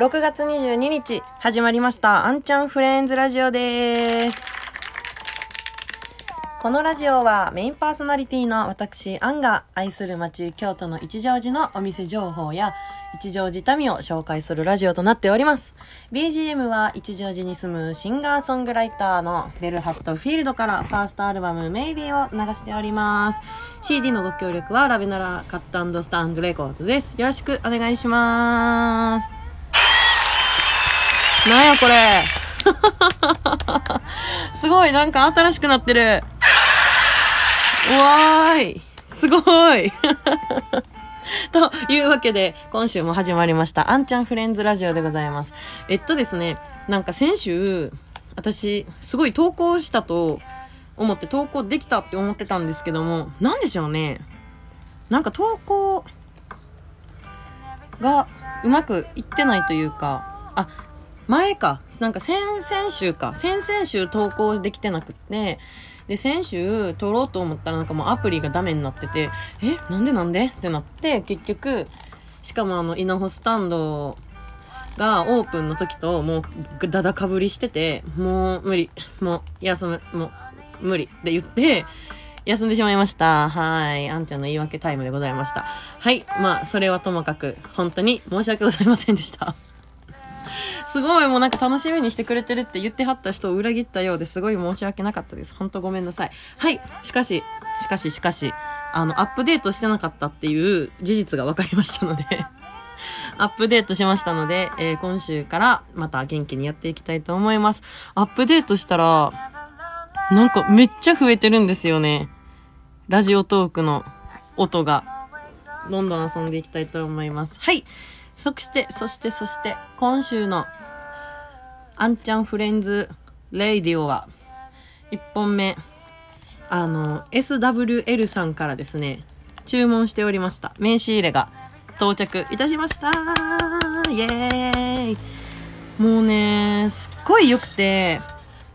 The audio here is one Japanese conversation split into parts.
6月22日始まりました。あんちゃんフレンズラジオです。このラジオはメインパーソナリティの私アンが愛する街京都の一乗寺のお店情報や一乗寺民を紹介するラジオとなっております。BGM は一乗寺に住むシンガーソングライターのベルハットフィールドからファーストアルバムメイビーを流しております。CD のご協力はラベナラカットスタンドレコードです。よろしくお願いします。なんやこれ。すごい、なんか新しくなってる。うわーい。すごい。というわけで、今週も始まりました、あんちゃんフレンズラジオでございます。えっとですね、なんか先週、私、すごい投稿したと思って投稿できたって思ってたんですけども、なんでしょうね。なんか投稿がうまくいってないというか、あ、前か、なんか先々週か、先々週投稿できてなくって、で、先週撮ろうと思ったらなんかもうアプリがダメになってて、え、なんでなんで？ってなって、結局、しかもあの、稲穂スタンドがオープンの時ともうだだかぶりしてて、もう無理、もう休む、もう無理って言って、休んでしまいました。はい。あんちゃんの言い訳タイムでございました。はい。まあ、それはともかく、本当に申し訳ございませんでした。すごいもうなんか楽しみにしてくれてるって言ってはった人を裏切ったようですごい申し訳なかったです。ほんとごめんなさい。はい。しかし、しかししかし、あの、アップデートしてなかったっていう事実が分かりましたので アップデートしましたので、えー、今週からまた元気にやっていきたいと思います。アップデートしたら、なんかめっちゃ増えてるんですよね。ラジオトークの音が。どんどん遊んでいきたいと思います。はい。そして、そして、そして、今週のあんちゃんフレンズレイディオは、1本目、あの、SWL さんからですね、注文しておりました。名刺入れが到着いたしましたイエーイもうね、すっごい良くて、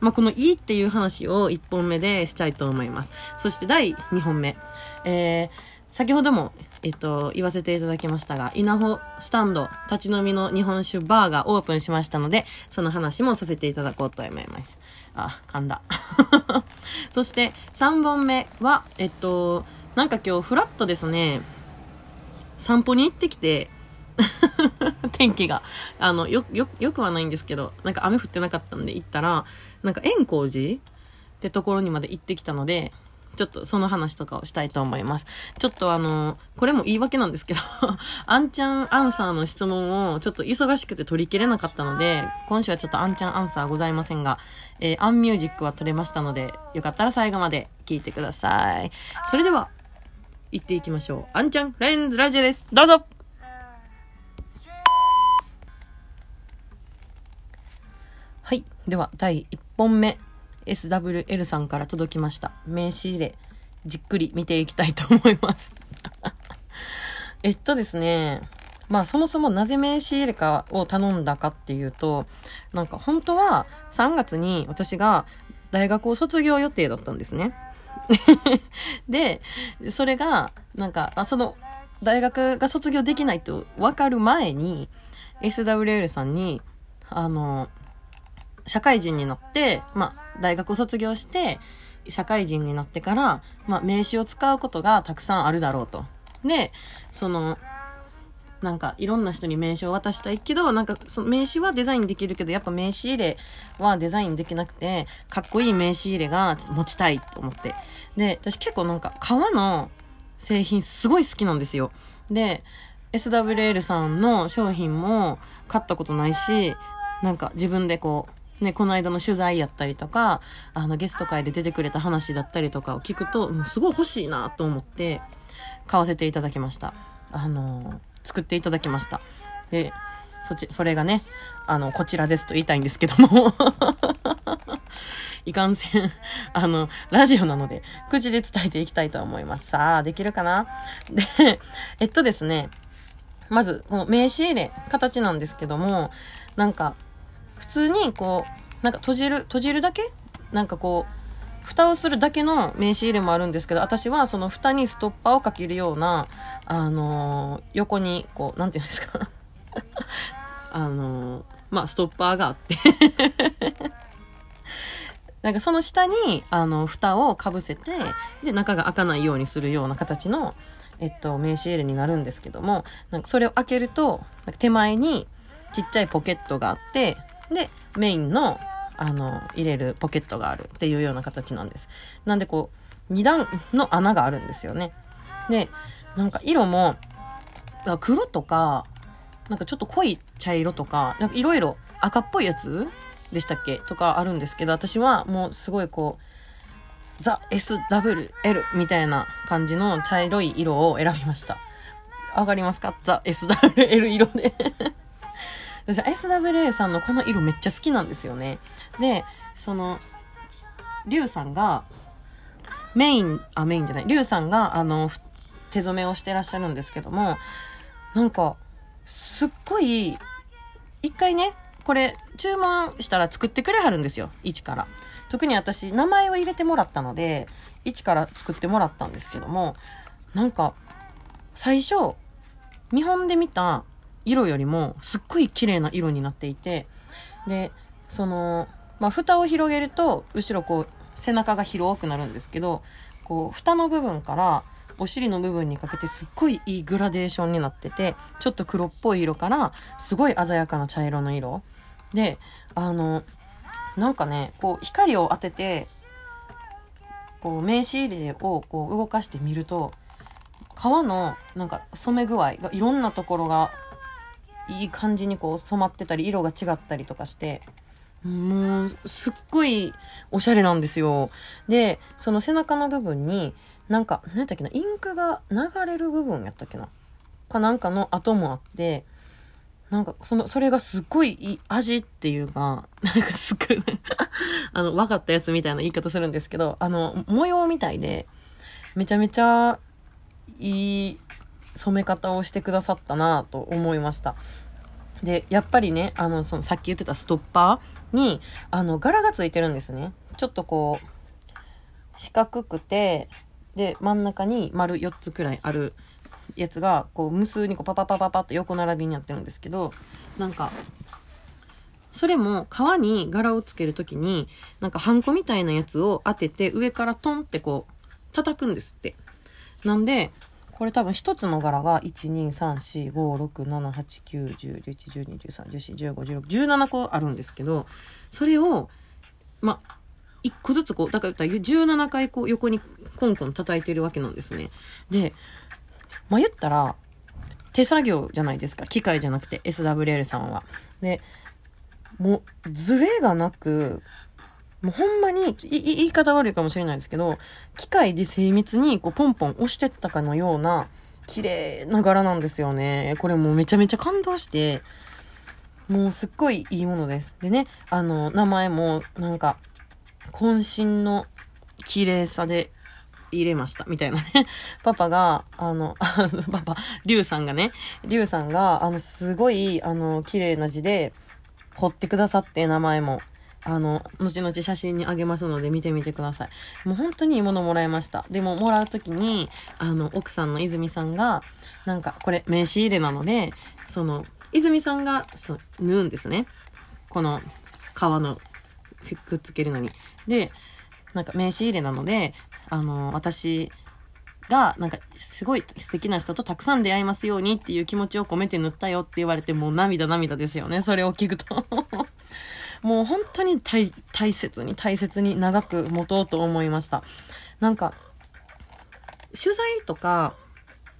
まあ、このいいっていう話を1本目でしたいと思います。そして第2本目。えー、先ほどもえっと、言わせていただきましたが、稲穂スタンド、立ち飲みの日本酒バーがオープンしましたので、その話もさせていただこうと思います。あ、噛んだ。そして、3本目は、えっと、なんか今日フラットですね、散歩に行ってきて、天気が、あの、よ、よ、よくはないんですけど、なんか雨降ってなかったんで行ったら、なんか円光寺ってところにまで行ってきたので、ちょっとその話とかをしたいと思います。ちょっとあの、これも言い訳なんですけどあんちゃんアンサーの質問をちょっと忙しくて取り切れなかったので、今週はちょっとあんちゃんアンサーございませんが、えー、アンミュージックは取れましたので、よかったら最後まで聞いてください。それでは、行っていきましょう。あんちゃんフレンズラジオです。どうぞはい。では、第1本目。SWL さんから届きました。名刺入れ、じっくり見ていきたいと思います えっとですね、まあそもそもなぜ名刺入れかを頼んだかっていうと、なんか本当は3月に私が大学を卒業予定だったんですね。で、それが、なんか、あその、大学が卒業できないと分かる前に、SWL さんに、あの、社会人になって、まあ、大学を卒業して、社会人になってから、まあ、名刺を使うことがたくさんあるだろうと。で、その、なんか、いろんな人に名刺を渡したいけど、なんか、その名刺はデザインできるけど、やっぱ名刺入れはデザインできなくて、かっこいい名刺入れが持ちたいと思って。で、私結構なんか、革の製品すごい好きなんですよ。で、SWL さんの商品も買ったことないし、なんか自分でこう、ね、この間の取材やったりとか、あの、ゲスト会で出てくれた話だったりとかを聞くと、もうすごい欲しいなと思って、買わせていただきました。あの、作っていただきました。で、そっち、それがね、あの、こちらですと言いたいんですけども いかんせん、あの、ラジオなので、口で伝えていきたいと思います。さあ、できるかな？で、えっとですね、まず、この名刺入れ、形なんですけども、なんか、普通にこう、なんか閉じる、閉じるだけ？なんかこう、蓋をするだけの名刺入れもあるんですけど、私はその蓋にストッパーをかけるような、あのー、横に、こう、なんていうんですか？あの、まあ、ストッパーがあって。なんかその下に、あの、蓋をかぶせて、で、中が開かないようにするような形の、えっと、名刺入れになるんですけども、なんかそれを開けると、手前にちっちゃいポケットがあって、で、メインの、あの、入れるポケットがあるっていうような形なんです。なんでこう、2段の穴があるんですよね。で、なんか色も、黒とか、なんかちょっと濃い茶色とか、なんかいろいろ赤っぽいやつでしたっけ？とかあるんですけど、私はもうすごいこう、ザ・ SWL みたいな感じの茶色い色を選びました。わかりますか？ザ・ SWL 色で私 SWA さんのこの色めっちゃ好きなんですよね。で、その、リュウさんが、メイン、あ、メインじゃない、リュウさんが、あの、手染めをしてらっしゃるんですけども、なんか、すっごい、一回ね、これ、注文したら作ってくれはるんですよ。一から。特に私、名前を入れてもらったので、一から作ってもらったんですけども、なんか、最初、見本で見た色よりも、すっごい綺麗な色になっていて、で、その、まあ、蓋を広げると、後ろこう、背中が広くなるんですけど、こう、蓋の部分から、お尻の部分にかけてすっごいいいグラデーションになってて、ちょっと黒っぽい色から、すごい鮮やかな茶色の色。で、あの、なんかね、こう、光を当てて、こう、名刺入れをこう動かしてみると、皮のなんか染め具合がいろんなところがいい感じにこう染まってたり色が違ったりとかしてもうすっごいおしゃれなんですよ。でその背中の部分になんか何やったっけなインクが流れる部分やったっけなかなんかの跡もあってなんか、その、それがすっごいいい味っていうか、なんかすっごい、あの、分かったやつみたいな言い方するんですけど、あの、模様みたいで、めちゃめちゃいい染め方をしてくださったなと思いました。で、やっぱりね、あの、その、さっき言ってたストッパーに、あの、柄がついてるんですね。ちょっとこう、四角くて、で、真ん中に丸4つくらいあるやつがこう無数にこうパパパパパって横並びになってるんですけどなんかそれも皮に柄をつける時になんかハンコみたいなやつを当てて上からトンってこう叩くんですってなんでこれ多分一つの柄が1234567891011121314151617個あるんですけどそれをま一個ずつこうだから17回こう横にコンコン叩いてるわけなんですねでまあ、言ったら、手作業じゃないですか。機械じゃなくて SWL さんは。で、もう、ズレがなく、もうほんまに、言い方悪いかもしれないですけど、機械で精密にこうポンポン押してったかのような、綺麗な柄なんですよね。これもうめちゃめちゃ感動して、もうすっごいいいものです。でね、あの、名前もなんか、渾身の綺麗さで入れました、みたいなね。パパが、あの、あ のパパ、リュウさんがね、リュウさんが、あの、すごい、あの、綺麗な字で、彫ってくださって、名前も。あの、後々写真にあげますので見てみてください。もう本当にいいものもらいました。でも、もらう時に、あの、奥さんの泉さんが、なんか、これ、名刺入れなので、その、泉さんが、そう、縫うんですね。この、皮の、くっつけるのに。で、なんか名刺入れなので、あの、私が、なんか、すごい素敵な人とたくさん出会いますようにっていう気持ちを込めて塗ったよって言われて、もう涙涙ですよね。それを聞くともう本当に大切に大切に長く持とうと思いました。なんか、取材とか、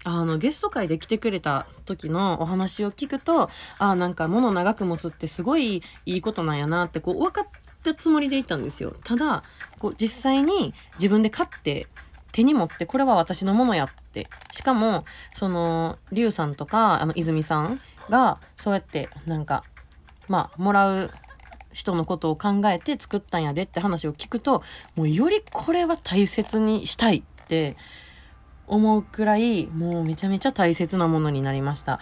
あの、ゲスト会で来てくれた時のお話を聞くと、ああなんか物長く持つってすごいいいことなんやなって、こう、分かったつもりでいたんですよ。ただ、こう実際に自分で買って手に持ってこれは私のものやって。しかも、その、リュウさんとか、あの、泉さんが、そうやってなんか、まあ、もらう人のことを考えて作ったんやでって話を聞くと、もうよりこれは大切にしたいって思うくらい、もうめちゃめちゃ大切なものになりました。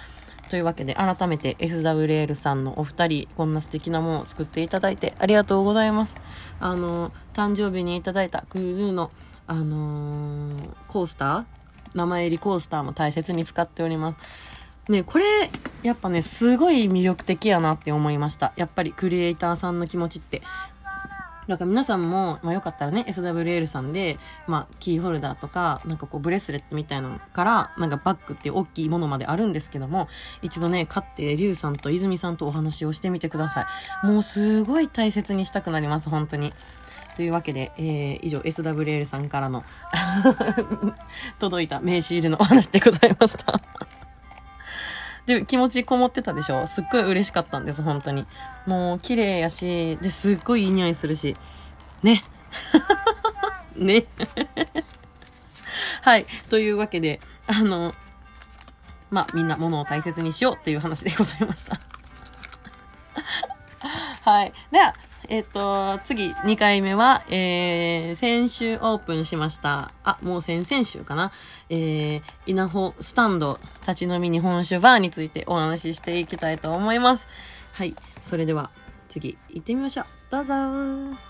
というわけで、改めて SWL さんのお二人、こんな素敵なものを作っていただいてありがとうございます。あの、誕生日にいただいたクールーの、あのー、コースター名前入りコースターも大切に使っております。ね、これ、やっぱね、すごい魅力的やなって思いました。やっぱりクリエイターさんの気持ちって。なんか皆さんも、まあ、よかったらね、SWL さんで、まあ、キーホルダーとか、なんかこう、ブレスレットみたいなのから、なんかバッグっていう大きいものまであるんですけども、一度ね、買って、リュウさんと泉さんとお話をしてみてください。もうすごい大切にしたくなります、本当に。というわけで、えー、以上 SWL さんからの 届いた名刺入れのお話でございました。で、気持ちこもってたでしょ？すっごい嬉しかったんです、本当に。もう、綺麗やし、で、すっごいいい匂いするし。ね。ね。はい。というわけで、あの、まあ、みんな物を大切にしようっていう話でございました。はい。では、えっ、と、次、2回目は、えー、先週オープンしました。あ、もう先々週かな。えー、稲穂スタンド立ち飲み日本酒バーについてお話ししていきたいと思います。はい。それでは、次、行ってみましょう。どうぞー。